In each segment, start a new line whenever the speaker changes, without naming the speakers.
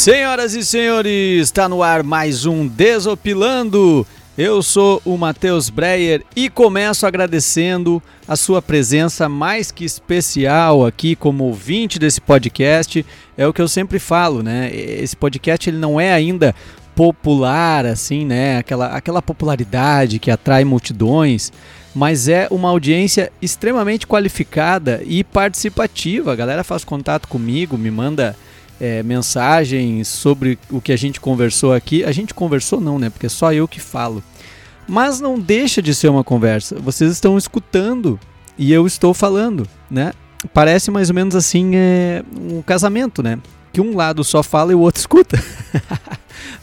Senhoras e senhores, está no ar mais um Desopilando. Eu sou o Matheus Breyer e começo agradecendo a sua presença mais que especial aqui como ouvinte desse podcast. É o que eu sempre falo, né? Esse podcast ele não é ainda popular assim, né? Aquela, aquela popularidade que atrai multidões, mas é uma audiência extremamente qualificada e participativa. A galera faz contato comigo, me manda é, mensagens sobre o que a gente conversou aqui. A gente conversou não, né? Porque é só eu que falo. Mas não deixa de ser uma conversa. Vocês estão escutando e eu estou falando, né? Parece mais ou menos assim é, um casamento, né? Que um lado só fala e o outro escuta.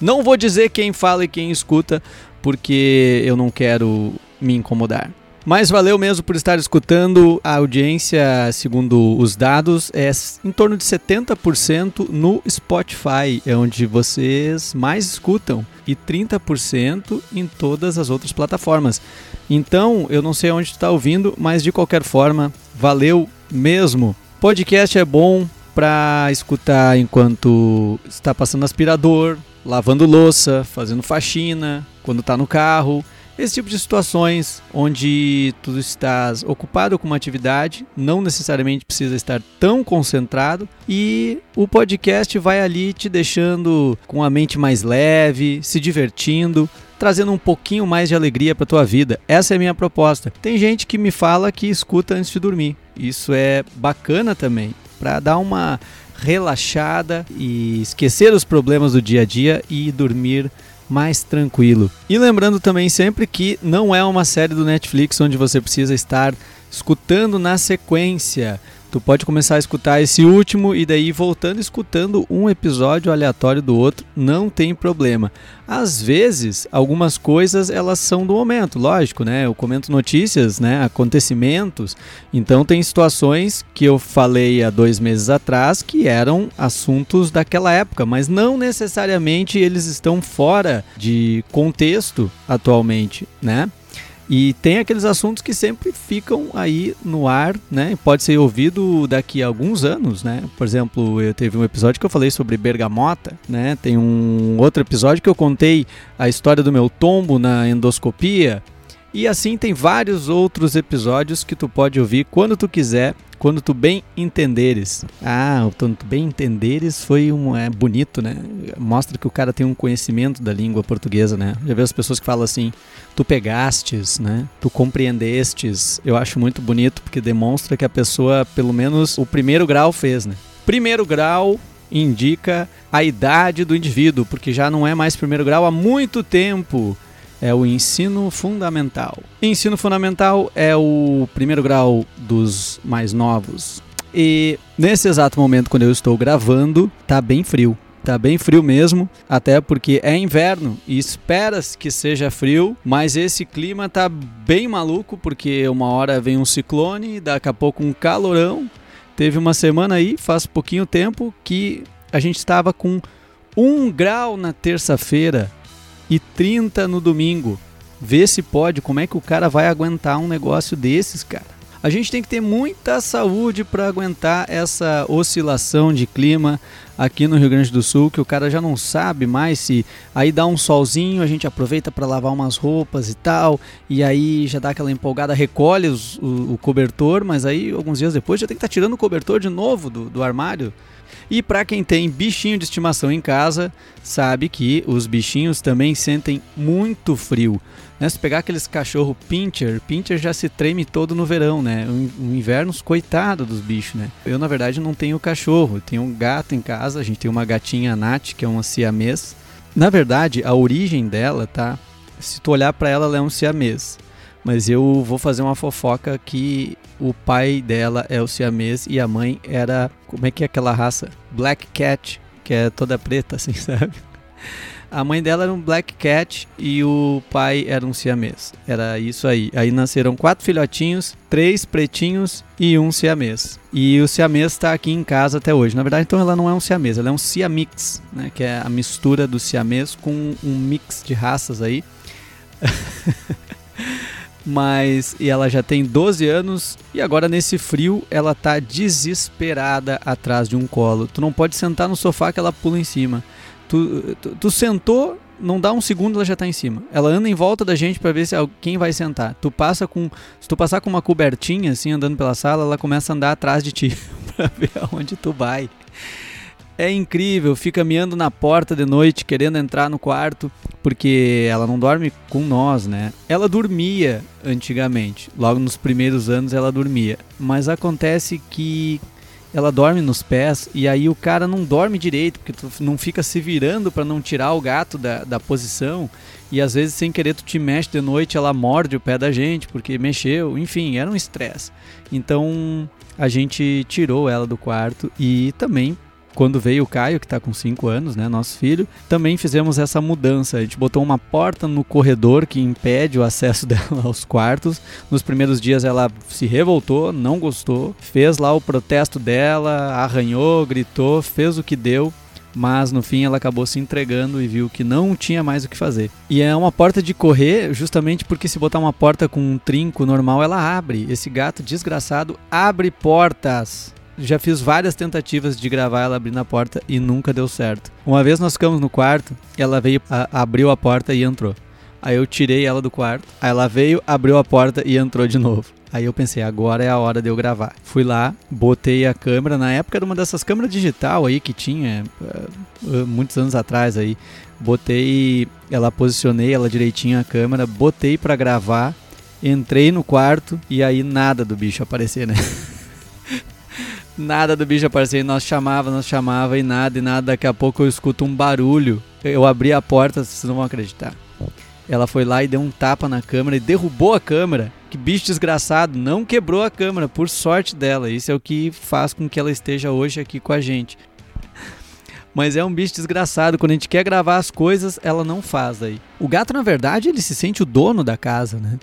não vou dizer quem fala e quem escuta, porque eu não quero me incomodar. Mas valeu mesmo por estar escutando. A audiência, segundo os dados, é em torno de 70% no Spotify, é onde vocês mais escutam, e 30% em todas as outras plataformas. Então, eu não sei onde está ouvindo, mas de qualquer forma, valeu mesmo. Podcast é bom para escutar enquanto está passando aspirador, lavando louça, fazendo faxina, quando está no carro esse tipo de situações onde tu estás ocupado com uma atividade, não necessariamente precisa estar tão concentrado e o podcast vai ali te deixando com a mente mais leve, se divertindo, trazendo um pouquinho mais de alegria para tua vida. Essa é a minha proposta. Tem gente que me fala que escuta antes de dormir. Isso é bacana também, para dar uma relaxada e esquecer os problemas do dia a dia e dormir mais tranquilo. E lembrando também sempre que não é uma série do Netflix onde você precisa estar escutando na sequência. Tu pode começar a escutar esse último e daí voltando escutando um episódio aleatório do outro, não tem problema. Às vezes, algumas coisas elas são do momento, lógico, né? Eu comento notícias, né? Acontecimentos. Então tem situações que eu falei há dois meses atrás que eram assuntos daquela época, mas não necessariamente eles estão fora de contexto atualmente, né? E tem aqueles assuntos que sempre ficam aí no ar, né? Pode ser ouvido daqui a alguns anos, né? Por exemplo, eu teve um episódio que eu falei sobre bergamota, né? Tem um outro episódio que eu contei a história do meu tombo na endoscopia. E assim tem vários outros episódios que tu pode ouvir quando tu quiser quando tu bem entenderes. Ah, quando tu bem entenderes foi um é bonito, né? Mostra que o cara tem um conhecimento da língua portuguesa, né? Já vê as pessoas que falam assim, tu pegastes, né? Tu compreendestes. Eu acho muito bonito porque demonstra que a pessoa, pelo menos o primeiro grau fez, né? Primeiro grau indica a idade do indivíduo, porque já não é mais primeiro grau há muito tempo é o ensino fundamental. Ensino fundamental é o primeiro grau dos mais novos. E nesse exato momento, quando eu estou gravando, tá bem frio. Tá bem frio mesmo, até porque é inverno e espera-se que seja frio, mas esse clima tá bem maluco, porque uma hora vem um ciclone, daqui a pouco um calorão. Teve uma semana aí, faz pouquinho tempo, que a gente estava com um grau na terça-feira e 30 no domingo. Vê se pode, como é que o cara vai aguentar um negócio desses, cara. A gente tem que ter muita saúde para aguentar essa oscilação de clima aqui no Rio Grande do Sul, que o cara já não sabe mais se aí dá um solzinho, a gente aproveita para lavar umas roupas e tal, e aí já dá aquela empolgada, recolhe os, o, o, cobertor, mas aí alguns dias depois já tem que estar tá tirando o cobertor de novo do, do armário. E para quem tem bichinho de estimação em casa, sabe que os bichinhos também sentem muito frio. Né? Se pegar aqueles cachorro pincher, pincher já se treme todo no verão, né? O inverno, coitado dos bichos, né? Eu, na verdade, não tenho cachorro, tenho um gato em casa, a gente tem uma gatinha Nath, que é uma siamês. Na verdade, a origem dela, tá? Se tu olhar para ela, ela é um siamês. Mas eu vou fazer uma fofoca que o pai dela é o siamês e a mãe era. Como é que é aquela raça? Black Cat, que é toda preta, assim, sabe? A mãe dela era um black cat e o pai era um siamês. Era isso aí. Aí nasceram quatro filhotinhos, três pretinhos e um siamês. E o siamês está aqui em casa até hoje. Na verdade, então ela não é um siamês, ela é um siamix, né? Que é a mistura do siamês com um mix de raças aí. Mas e ela já tem 12 anos e agora nesse frio ela tá desesperada atrás de um colo. Tu não pode sentar no sofá que ela pula em cima. Tu, tu, tu sentou, não dá um segundo ela já tá em cima. Ela anda em volta da gente para ver se quem vai sentar. Tu passa com, se tu passar com uma cobertinha assim andando pela sala, ela começa a andar atrás de ti para ver aonde tu vai. É incrível, fica miando na porta de noite, querendo entrar no quarto, porque ela não dorme com nós, né? Ela dormia antigamente, logo nos primeiros anos ela dormia, mas acontece que ela dorme nos pés e aí o cara não dorme direito, porque tu não fica se virando para não tirar o gato da, da posição e às vezes sem querer tu te mexe de noite, ela morde o pé da gente porque mexeu, enfim, era um estresse. Então a gente tirou ela do quarto e também quando veio o Caio, que está com 5 anos, né, nosso filho, também fizemos essa mudança. A gente botou uma porta no corredor que impede o acesso dela aos quartos. Nos primeiros dias ela se revoltou, não gostou, fez lá o protesto dela, arranhou, gritou, fez o que deu mas no fim ela acabou se entregando e viu que não tinha mais o que fazer. E é uma porta de correr, justamente porque se botar uma porta com um trinco normal, ela abre. Esse gato desgraçado abre portas já fiz várias tentativas de gravar ela abrindo a porta e nunca deu certo. Uma vez nós ficamos no quarto, ela veio, a, abriu a porta e entrou. Aí eu tirei ela do quarto, aí ela veio, abriu a porta e entrou de novo. Aí eu pensei, agora é a hora de eu gravar. Fui lá, botei a câmera, na época era uma dessas câmeras digital aí que tinha, uh, muitos anos atrás aí. Botei, ela posicionei ela direitinho a câmera, botei para gravar, entrei no quarto e aí nada do bicho aparecer, né? Nada do bicho aparecer. Nós chamava, nós chamava e nada, e nada. Daqui a pouco eu escuto um barulho. Eu abri a porta, vocês não vão acreditar. Ela foi lá e deu um tapa na câmera e derrubou a câmera. Que bicho desgraçado, não quebrou a câmera, por sorte dela. Isso é o que faz com que ela esteja hoje aqui com a gente. Mas é um bicho desgraçado. Quando a gente quer gravar as coisas, ela não faz aí. O gato, na verdade, ele se sente o dono da casa, né?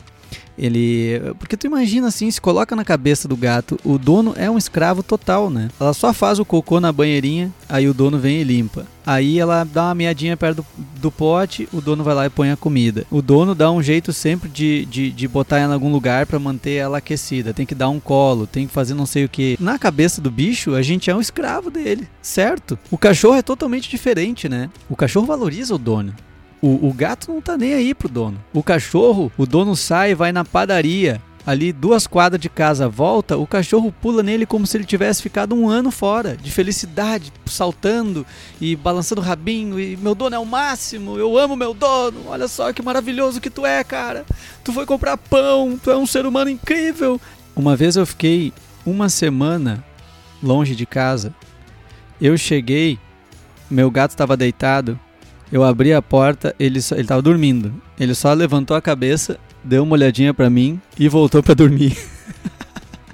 Ele. Porque tu imagina assim, se coloca na cabeça do gato, o dono é um escravo total, né? Ela só faz o cocô na banheirinha, aí o dono vem e limpa. Aí ela dá uma meadinha perto do, do pote, o dono vai lá e põe a comida. O dono dá um jeito sempre de, de, de botar ela em algum lugar para manter ela aquecida. Tem que dar um colo, tem que fazer não sei o que. Na cabeça do bicho, a gente é um escravo dele, certo? O cachorro é totalmente diferente, né? O cachorro valoriza o dono. O, o gato não tá nem aí pro dono. O cachorro, o dono sai, vai na padaria, ali duas quadras de casa volta, o cachorro pula nele como se ele tivesse ficado um ano fora, de felicidade, saltando e balançando o rabinho. E meu dono é o máximo, eu amo meu dono, olha só que maravilhoso que tu é, cara. Tu foi comprar pão, tu é um ser humano incrível. Uma vez eu fiquei uma semana longe de casa. Eu cheguei, meu gato estava deitado eu abri a porta, ele só, ele tava dormindo. Ele só levantou a cabeça, deu uma olhadinha para mim e voltou para dormir.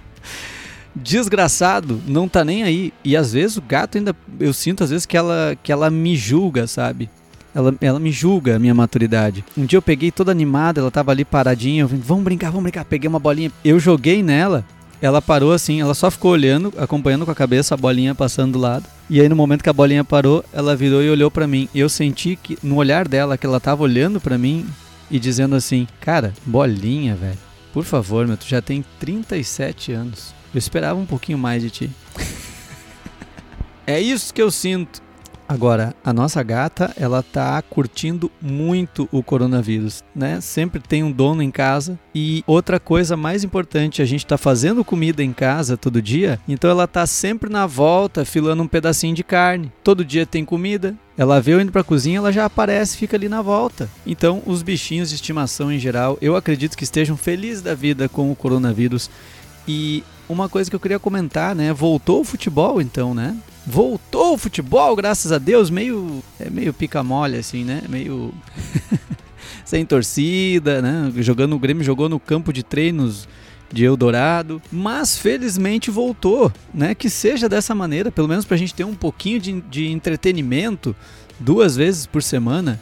Desgraçado, não tá nem aí. E às vezes o gato ainda eu sinto às vezes que ela que ela me julga, sabe? Ela, ela me julga a minha maturidade. Um dia eu peguei toda animada, ela tava ali paradinha, eu vim, vamos brincar, vamos brincar. Peguei uma bolinha, eu joguei nela, ela parou assim, ela só ficou olhando, acompanhando com a cabeça a bolinha passando do lado. E aí no momento que a bolinha parou, ela virou e olhou para mim. Eu senti que no olhar dela que ela tava olhando para mim e dizendo assim: "Cara, bolinha, velho. Por favor, meu, tu já tem 37 anos. Eu esperava um pouquinho mais de ti." é isso que eu sinto. Agora, a nossa gata, ela tá curtindo muito o coronavírus, né? Sempre tem um dono em casa. E outra coisa mais importante, a gente tá fazendo comida em casa todo dia, então ela tá sempre na volta, filando um pedacinho de carne. Todo dia tem comida, ela vê eu indo para a cozinha, ela já aparece, fica ali na volta. Então, os bichinhos de estimação em geral, eu acredito que estejam felizes da vida com o coronavírus. E uma coisa que eu queria comentar, né? Voltou o futebol, então, né? Voltou o futebol, graças a Deus, meio é meio pica-mole assim, né? Meio sem torcida, né? Jogando o Grêmio jogou no campo de treinos de Eldorado, mas felizmente voltou, né? Que seja dessa maneira, pelo menos para a gente ter um pouquinho de, de entretenimento duas vezes por semana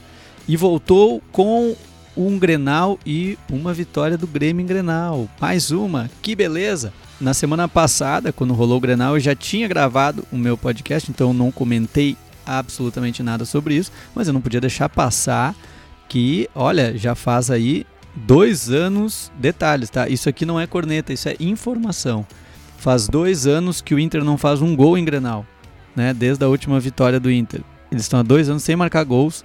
e voltou com um Grenal e uma vitória do Grêmio em Grenal. Mais uma, que beleza! Na semana passada, quando rolou o Grenal, eu já tinha gravado o meu podcast, então eu não comentei absolutamente nada sobre isso, mas eu não podia deixar passar que, olha, já faz aí dois anos, detalhes, tá? Isso aqui não é corneta, isso é informação. Faz dois anos que o Inter não faz um gol em Grenal, né? Desde a última vitória do Inter. Eles estão há dois anos sem marcar gols.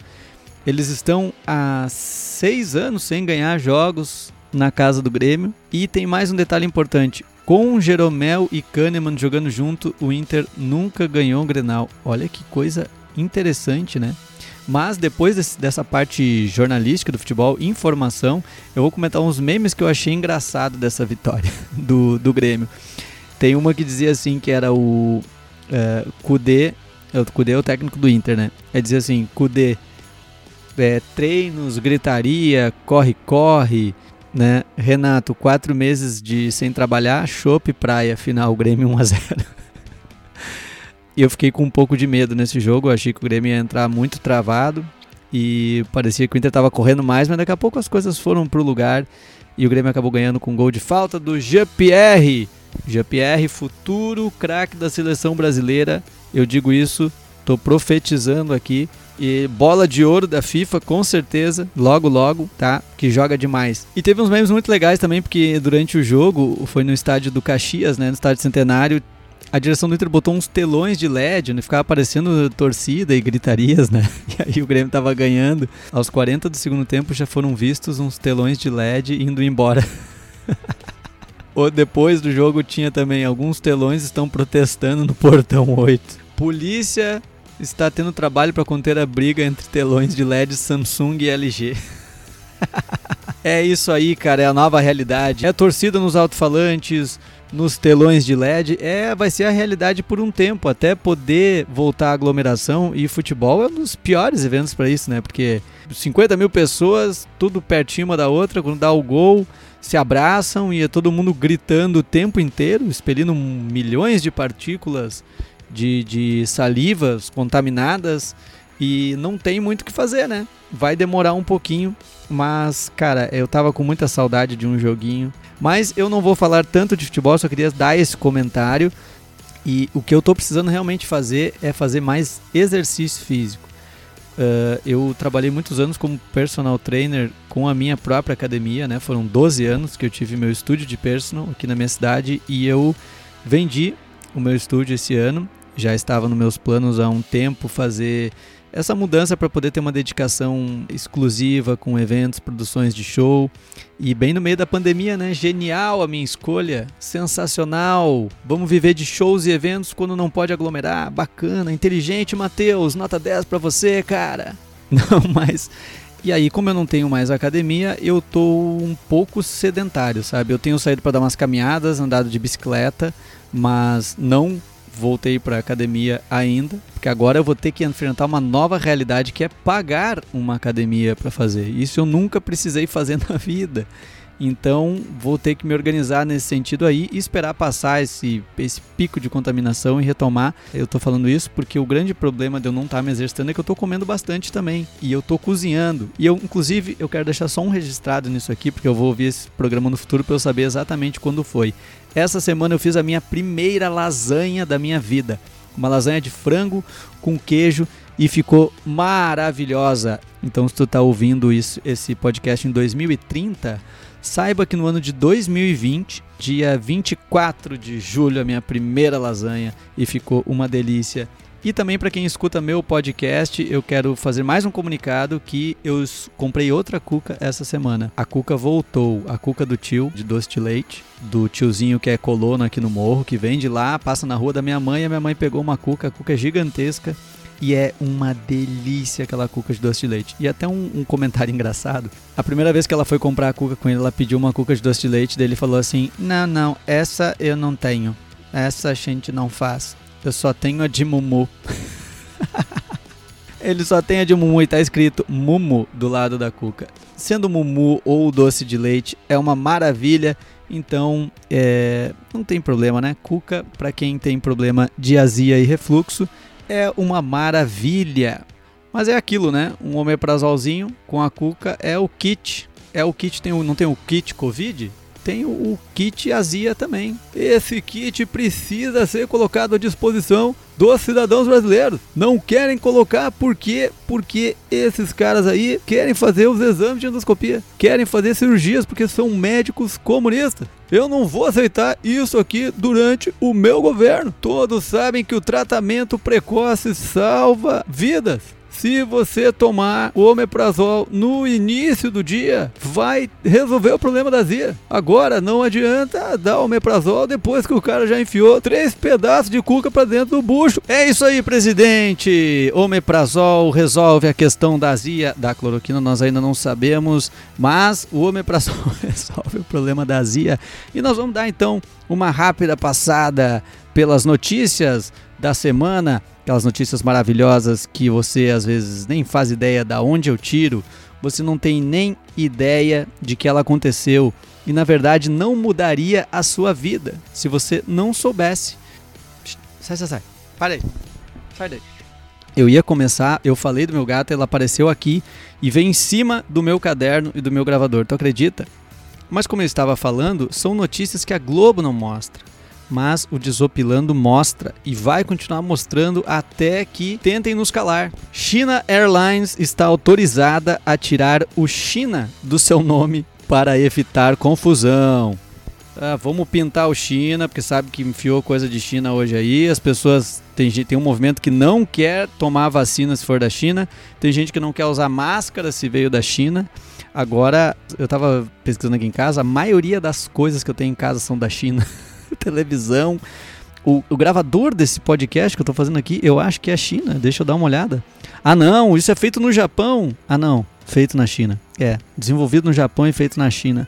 Eles estão há seis anos sem ganhar jogos na casa do Grêmio. E tem mais um detalhe importante: com Jeromel e Kahneman jogando junto, o Inter nunca ganhou um Grenal. Olha que coisa interessante, né? Mas depois desse, dessa parte jornalística do futebol, informação, eu vou comentar uns memes que eu achei engraçado dessa vitória do, do Grêmio. Tem uma que dizia assim que era o uh, Kudê, o Kudê é o técnico do Inter, né? É dizer assim, Kudê, é, treinos, gritaria, corre, corre, né? Renato, quatro meses de sem trabalhar, chopp praia, final, Grêmio 1x0. e eu fiquei com um pouco de medo nesse jogo, eu achei que o Grêmio ia entrar muito travado e parecia que o Inter estava correndo mais, mas daqui a pouco as coisas foram pro lugar e o Grêmio acabou ganhando com um gol de falta do Jean-Pierre. Jean-Pierre, futuro craque da seleção brasileira. Eu digo isso, tô profetizando aqui e bola de ouro da FIFA, com certeza, logo logo, tá? Que joga demais. E teve uns memes muito legais também, porque durante o jogo, foi no estádio do Caxias, né? No estádio Centenário, a direção do Inter botou uns telões de LED, né? ficava aparecendo torcida e gritarias, né? E aí o Grêmio tava ganhando. Aos 40 do segundo tempo já foram vistos uns telões de LED indo embora. Ou depois do jogo tinha também alguns telões estão protestando no portão 8. Polícia está tendo trabalho para conter a briga entre telões de LED Samsung e LG. é isso aí, cara, é a nova realidade. É torcida nos alto-falantes, nos telões de LED, é, vai ser a realidade por um tempo, até poder voltar à aglomeração. E futebol é um dos piores eventos para isso, né? Porque 50 mil pessoas, tudo pertinho uma da outra, quando dá o gol, se abraçam e é todo mundo gritando o tempo inteiro, expelindo milhões de partículas de, de salivas contaminadas e não tem muito o que fazer, né? Vai demorar um pouquinho, mas, cara, eu tava com muita saudade de um joguinho. Mas eu não vou falar tanto de futebol, só queria dar esse comentário. E o que eu tô precisando realmente fazer é fazer mais exercício físico. Uh, eu trabalhei muitos anos como personal trainer com a minha própria academia, né? Foram 12 anos que eu tive meu estúdio de personal aqui na minha cidade e eu vendi o meu estúdio esse ano já estava nos meus planos há um tempo fazer essa mudança para poder ter uma dedicação exclusiva com eventos, produções de show. E bem no meio da pandemia, né? Genial a minha escolha, sensacional. Vamos viver de shows e eventos quando não pode aglomerar. Bacana, inteligente, Matheus. Nota 10 para você, cara. Não, mas e aí, como eu não tenho mais academia, eu tô um pouco sedentário, sabe? Eu tenho saído para dar umas caminhadas, andado de bicicleta, mas não voltei para academia ainda, porque agora eu vou ter que enfrentar uma nova realidade que é pagar uma academia para fazer. Isso eu nunca precisei fazer na vida. Então vou ter que me organizar nesse sentido aí e esperar passar esse, esse pico de contaminação e retomar. Eu tô falando isso porque o grande problema de eu não estar tá me exercitando é que eu tô comendo bastante também. E eu tô cozinhando. E eu, inclusive, eu quero deixar só um registrado nisso aqui, porque eu vou ouvir esse programa no futuro para eu saber exatamente quando foi. Essa semana eu fiz a minha primeira lasanha da minha vida. Uma lasanha de frango com queijo e ficou maravilhosa. Então, se tu tá ouvindo isso, esse podcast em 2030, Saiba que no ano de 2020, dia 24 de julho, a minha primeira lasanha e ficou uma delícia. E também para quem escuta meu podcast, eu quero fazer mais um comunicado que eu comprei outra cuca essa semana. A cuca voltou, a cuca do tio de doce de leite, do tiozinho que é colono aqui no morro, que vende lá, passa na rua da minha mãe, a minha mãe pegou uma cuca, a cuca é gigantesca e é uma delícia aquela cuca de doce de leite. E até um, um, comentário engraçado. A primeira vez que ela foi comprar a cuca com ele, ela pediu uma cuca de doce de leite. Daí ele falou assim: Não, não, essa eu não tenho. Essa a gente não faz. Eu só tenho a de Mumu. ele só tem a de Mumu e tá escrito Mumu do lado da cuca. Sendo Mumu ou doce de leite, é uma maravilha. Então, é, não tem problema, né? Cuca, para quem tem problema de azia e refluxo, é uma maravilha. Mas é aquilo, né? Um omeprazolzinho com a cuca é o kit. É o kit, tem o, não tem o kit Covid? Tem o kit azia também. Esse kit precisa ser colocado à disposição dos cidadãos brasileiros. Não querem colocar por quê? Porque esses caras aí querem fazer os exames de endoscopia, querem fazer cirurgias porque são médicos comunistas. Eu não vou aceitar isso aqui durante o meu governo. Todos sabem que o tratamento precoce salva vidas. Se você tomar o omeprazol no início do dia, vai resolver o problema da azia. Agora não adianta dar omeprazol depois que o cara já enfiou três pedaços de cuca para dentro do bucho. É isso aí, presidente. Omeprazol resolve a questão da azia, da cloroquina nós ainda não sabemos, mas o omeprazol resolve o problema da azia. E nós vamos dar então uma rápida passada pelas notícias da semana aquelas notícias maravilhosas que você às vezes nem faz ideia da onde eu tiro, você não tem nem ideia de que ela aconteceu e na verdade não mudaria a sua vida se você não soubesse. Sai, sai, sai. Para aí. Sai daí. Eu ia começar, eu falei do meu gato, ela apareceu aqui e veio em cima do meu caderno e do meu gravador. Tu acredita? Mas como eu estava falando, são notícias que a Globo não mostra mas o Desopilando mostra e vai continuar mostrando até que tentem nos calar. China Airlines está autorizada a tirar o China do seu nome para evitar confusão. Ah, vamos pintar o China, porque sabe que enfiou coisa de China hoje aí. As pessoas. Tem, tem um movimento que não quer tomar vacina se for da China. Tem gente que não quer usar máscara se veio da China. Agora, eu estava pesquisando aqui em casa, a maioria das coisas que eu tenho em casa são da China. televisão. O, o, gravador desse podcast que eu tô fazendo aqui, eu acho que é a China. Deixa eu dar uma olhada. Ah, não, isso é feito no Japão. Ah, não, feito na China. É, desenvolvido no Japão e feito na China.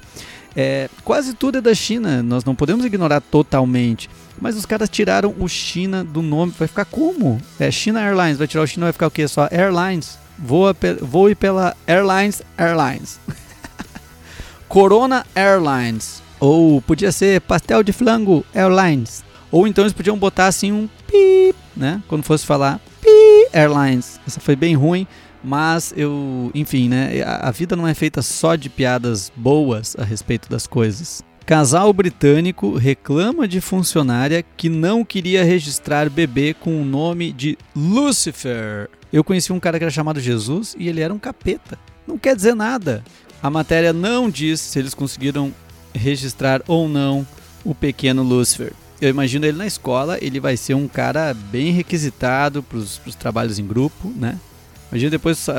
É, quase tudo é da China, nós não podemos ignorar totalmente. Mas os caras tiraram o China do nome. Vai ficar como? É China Airlines. Vai tirar o China, vai ficar o quê? Só Airlines. Voa, voe pela Airlines Airlines. Corona Airlines. Ou podia ser pastel de flango Airlines. Ou então eles podiam botar assim um pi, né? Quando fosse falar pi Airlines. Essa foi bem ruim, mas eu, enfim, né? A, vida não é feita só de piadas boas a respeito das coisas. Casal britânico reclama de funcionária que não queria registrar bebê com o nome de Lucifer. Eu conheci um cara que era chamado Jesus e ele era um capeta. Não quer dizer nada. A matéria não diz se eles conseguiram registrar ou não o pequeno Lucifer. Eu imagino ele na escola, ele vai ser um cara bem requisitado para os trabalhos em grupo, né? Imagina depois uh,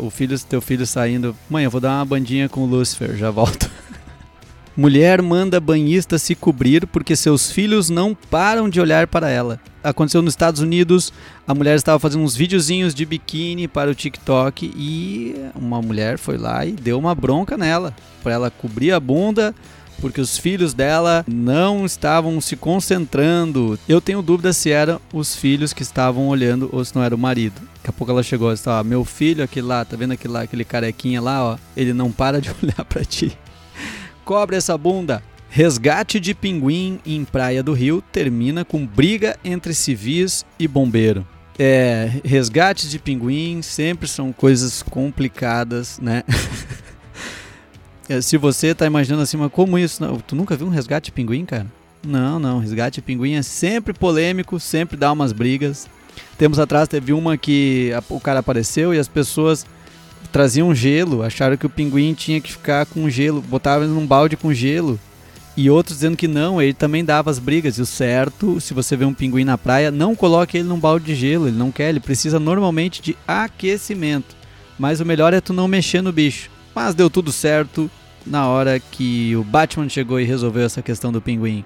o filho, teu filho saindo, mãe, eu vou dar uma bandinha com o Lucifer, já volto. Mulher manda banhista se cobrir porque seus filhos não param de olhar para ela. Aconteceu nos Estados Unidos, a mulher estava fazendo uns videozinhos de biquíni para o TikTok e uma mulher foi lá e deu uma bronca nela, para ela cobrir a bunda porque os filhos dela não estavam se concentrando. Eu tenho dúvida se eram os filhos que estavam olhando ou se não era o marido. Daqui a pouco ela chegou e disse: ó, meu filho, aquele lá, tá vendo aquele lá, aquele carequinha lá, ó, ele não para de olhar para ti. Cobre essa bunda. Resgate de pinguim em Praia do Rio termina com briga entre civis e bombeiro. É, resgates de pinguim sempre são coisas complicadas, né? É, se você tá imaginando assim, mas como isso? Não, tu nunca viu um resgate de pinguim, cara? Não, não. Resgate de pinguim é sempre polêmico, sempre dá umas brigas. Tempos atrás teve uma que a, o cara apareceu e as pessoas traziam gelo, acharam que o pinguim tinha que ficar com gelo, botavam ele num balde com gelo. E outros dizendo que não, ele também dava as brigas. E o certo, se você vê um pinguim na praia, não coloque ele num balde de gelo, ele não quer, ele precisa normalmente de aquecimento. Mas o melhor é tu não mexer no bicho. Mas deu tudo certo na hora que o Batman chegou e resolveu essa questão do pinguim.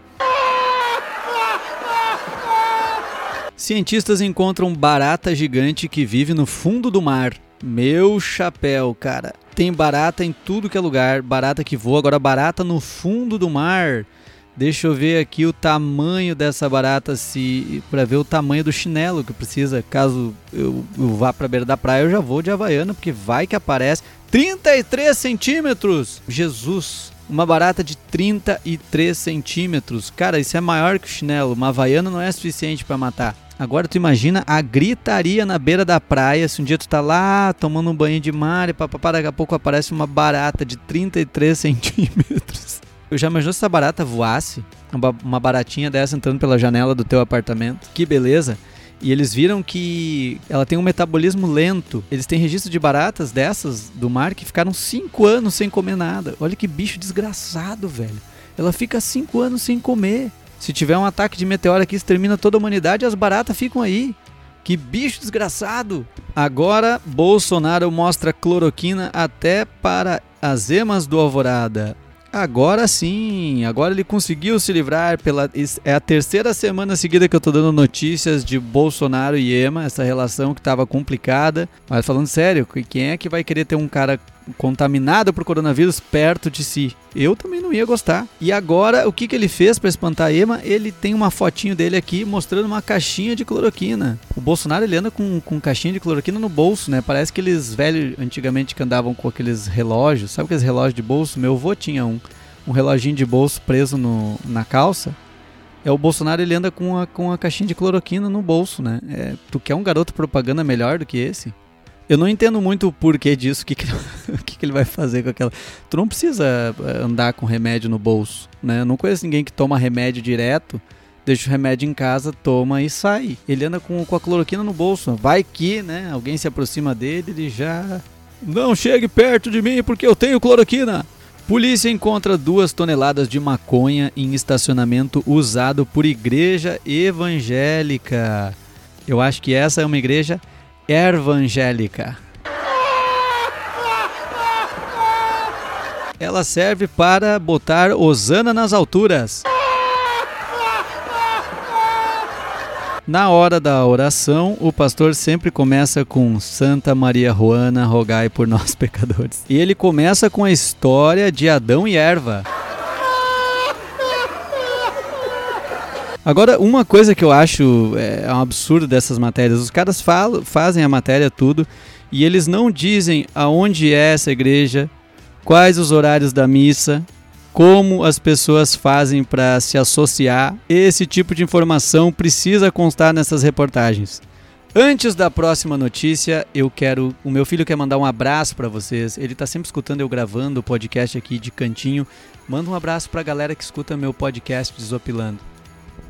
Cientistas encontram barata gigante que vive no fundo do mar. Meu chapéu, cara. Tem barata em tudo que é lugar, barata que voa, agora barata no fundo do mar. Deixa eu ver aqui o tamanho dessa barata se para ver o tamanho do chinelo que precisa. Caso eu, eu vá para beira da praia, eu já vou de havaiana porque vai que aparece 33 centímetros. Jesus, uma barata de 33 centímetros. Cara, isso é maior que o chinelo. Uma havaiana não é suficiente para matar. Agora tu imagina a gritaria na beira da praia, se um dia tu tá lá tomando um banho de mar e papapá, daqui a pouco aparece uma barata de 33 centímetros. Eu já imaginou se essa barata voasse? Uma baratinha dessa entrando pela janela do teu apartamento. Que beleza! E eles viram que ela tem um metabolismo lento. Eles têm registro de baratas dessas do mar que ficaram 5 anos sem comer nada. Olha que bicho desgraçado, velho. Ela fica 5 anos sem comer. Se tiver um ataque de meteoro aqui, extermina toda a humanidade, as baratas ficam aí. Que bicho desgraçado! Agora, Bolsonaro mostra cloroquina até para as emas do Alvorada. Agora sim, agora ele conseguiu se livrar pela é a terceira semana seguida que eu tô dando notícias de Bolsonaro e Ema, essa relação que estava complicada. Mas falando sério, quem é que vai querer ter um cara contaminado por coronavírus perto de si? Eu também não ia gostar. E agora, o que, que ele fez para espantar a Ema? Ele tem uma fotinho dele aqui mostrando uma caixinha de cloroquina. O Bolsonaro ele anda com, com caixinha de cloroquina no bolso, né? Parece que eles velhos antigamente que andavam com aqueles relógios. Sabe aqueles relógios de bolso? Meu avô tinha um. Um reloginho de bolso preso no, na calça. É o Bolsonaro ele anda com a, com a caixinha de cloroquina no bolso, né? É, tu quer um garoto propaganda melhor do que esse? Eu não entendo muito o porquê disso, o que, que, o que, que ele vai fazer com aquela. Tu não precisa eh, andar com remédio no bolso, né? Eu não conheço ninguém que toma remédio direto, deixa o remédio em casa, toma e sai. Ele anda com, com a cloroquina no bolso. Vai que, né? Alguém se aproxima dele, ele já. Não chegue perto de mim porque eu tenho cloroquina. Polícia encontra duas toneladas de maconha em estacionamento usado por igreja evangélica. Eu acho que essa é uma igreja evangélica. Ela serve para botar Osana nas alturas. Na hora da oração, o pastor sempre começa com Santa Maria Juana, rogai por nós pecadores. E ele começa com a história de Adão e Eva. Agora, uma coisa que eu acho é, um absurdo dessas matérias, os caras falam, fazem a matéria tudo e eles não dizem aonde é essa igreja, quais os horários da missa, como as pessoas fazem para se associar. Esse tipo de informação precisa constar nessas reportagens. Antes da próxima notícia, eu quero. O meu filho quer mandar um abraço para vocês. Ele está sempre escutando eu gravando o podcast aqui de cantinho. Manda um abraço para a galera que escuta meu podcast Desopilando.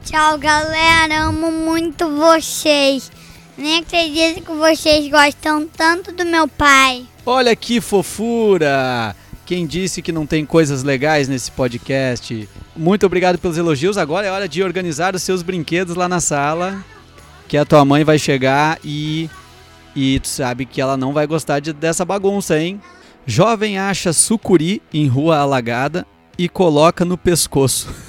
Tchau, galera. Amo muito vocês. Nem acredito que vocês gostam tanto do meu pai.
Olha que fofura! Quem disse que não tem coisas legais nesse podcast? Muito obrigado pelos elogios. Agora é hora de organizar os seus brinquedos lá na sala. Que a tua mãe vai chegar e. E tu sabe que ela não vai gostar de, dessa bagunça, hein? Jovem acha sucuri em rua alagada e coloca no pescoço.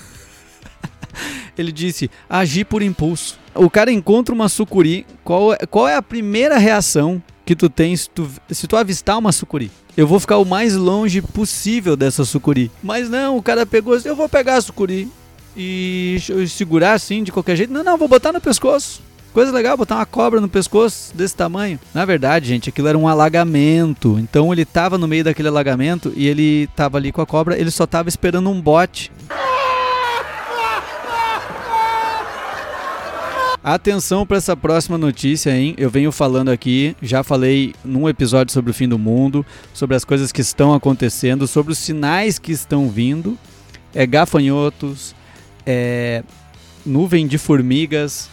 Ele disse: agir por impulso. O cara encontra uma sucuri. Qual, é, qual é a primeira reação que tu tem se tu, se tu avistar uma sucuri? Eu vou ficar o mais longe possível dessa sucuri. Mas não, o cara pegou assim: eu vou pegar a sucuri e segurar assim de qualquer jeito. Não, não, vou botar no pescoço. Coisa legal, botar uma cobra no pescoço desse tamanho. Na verdade, gente, aquilo era um alagamento. Então ele tava no meio daquele alagamento e ele tava ali com a cobra, ele só tava esperando um bote. Atenção para essa próxima notícia, hein? Eu venho falando aqui, já falei num episódio sobre o fim do mundo, sobre as coisas que estão acontecendo, sobre os sinais que estão vindo. É gafanhotos, é nuvem de formigas,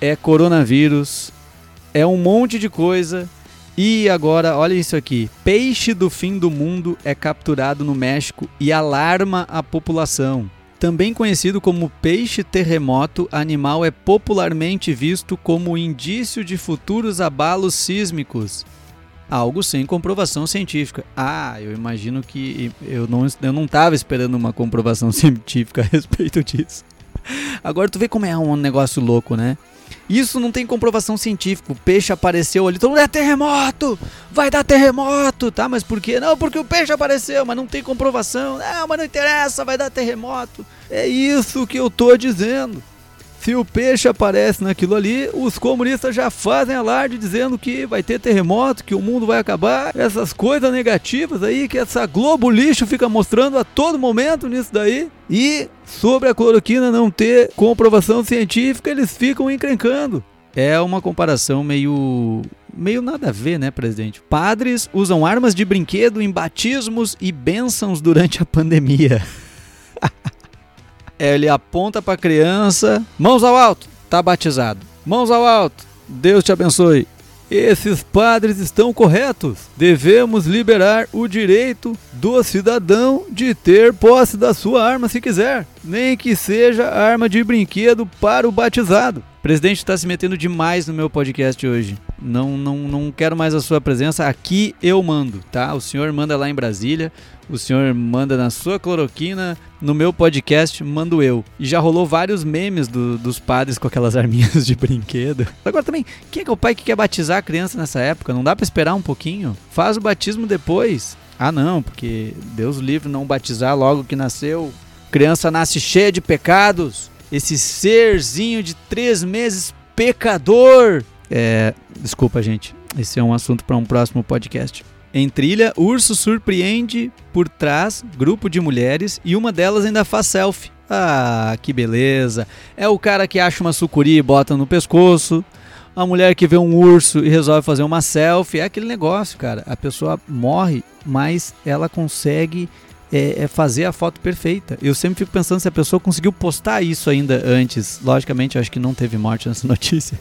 é coronavírus, é um monte de coisa. E agora, olha isso aqui: peixe do fim do mundo é capturado no México e alarma a população. Também conhecido como peixe terremoto, animal é popularmente visto como indício de futuros abalos sísmicos. Algo sem comprovação científica. Ah, eu imagino que eu não eu não estava esperando uma comprovação científica a respeito disso. Agora tu vê como é um negócio louco, né? Isso não tem comprovação científica. O peixe apareceu ali, todo mundo é terremoto! Vai dar terremoto! Tá, mas por quê? Não, porque o peixe apareceu, mas não tem comprovação. Não, mas não interessa, vai dar terremoto. É isso que eu tô dizendo. Se o peixe aparece naquilo ali, os comunistas já fazem alarde dizendo que vai ter terremoto, que o mundo vai acabar, essas coisas negativas aí que essa Globo lixo fica mostrando a todo momento nisso daí. E sobre a cloroquina não ter comprovação científica, eles ficam encrencando. É uma comparação meio meio nada a ver, né, presidente? Padres usam armas de brinquedo em batismos e bênçãos durante a pandemia. É, ele aponta para a criança, mãos ao alto, tá batizado. Mãos ao alto, Deus te abençoe. Esses padres estão corretos. Devemos liberar o direito do cidadão de ter posse da sua arma se quiser, nem que seja arma de brinquedo para o batizado. O presidente está se metendo demais no meu podcast hoje. Não, não, não quero mais a sua presença. Aqui eu mando, tá? O senhor manda lá em Brasília, o senhor manda na sua cloroquina, no meu podcast mando eu. E já rolou vários memes do, dos padres com aquelas arminhas de brinquedo. Agora também, quem é que é o pai que quer batizar a criança nessa época? Não dá para esperar um pouquinho? Faz o batismo depois. Ah, não, porque Deus livre não batizar logo que nasceu. Criança nasce cheia de pecados. Esse serzinho de três meses pecador. É, desculpa, gente. Esse é um assunto para um próximo podcast. Em trilha, urso surpreende por trás grupo de mulheres e uma delas ainda faz selfie. Ah, que beleza. É o cara que acha uma sucuri e bota no pescoço. A mulher que vê um urso e resolve fazer uma selfie. É aquele negócio, cara. A pessoa morre, mas ela consegue é, é fazer a foto perfeita. Eu sempre fico pensando se a pessoa conseguiu postar isso ainda antes. Logicamente, acho que não teve morte nessa notícia.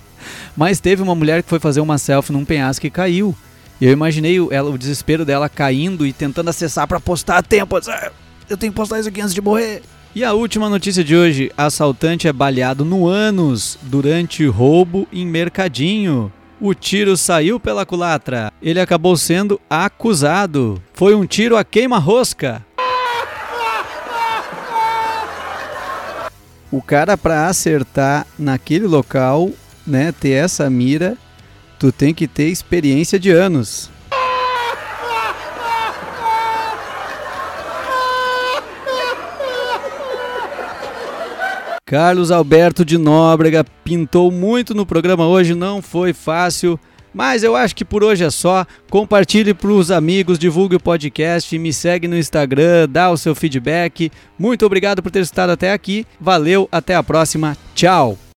Mas teve uma mulher que foi fazer uma selfie num penhasco e caiu. Eu imaginei o, ela, o desespero dela caindo e tentando acessar para postar a tempo. Eu tenho que postar isso aqui antes de morrer. E a última notícia de hoje: assaltante é baleado no ânus durante roubo em mercadinho. O tiro saiu pela culatra. Ele acabou sendo acusado. Foi um tiro a queima-rosca. O cara para acertar naquele local, né, ter essa mira, tu tem que ter experiência de anos. Carlos Alberto de Nóbrega pintou muito no programa hoje, não foi fácil, mas eu acho que por hoje é só. Compartilhe para os amigos, divulgue o podcast, me segue no Instagram, dá o seu feedback. Muito obrigado por ter estado até aqui. Valeu, até a próxima. Tchau.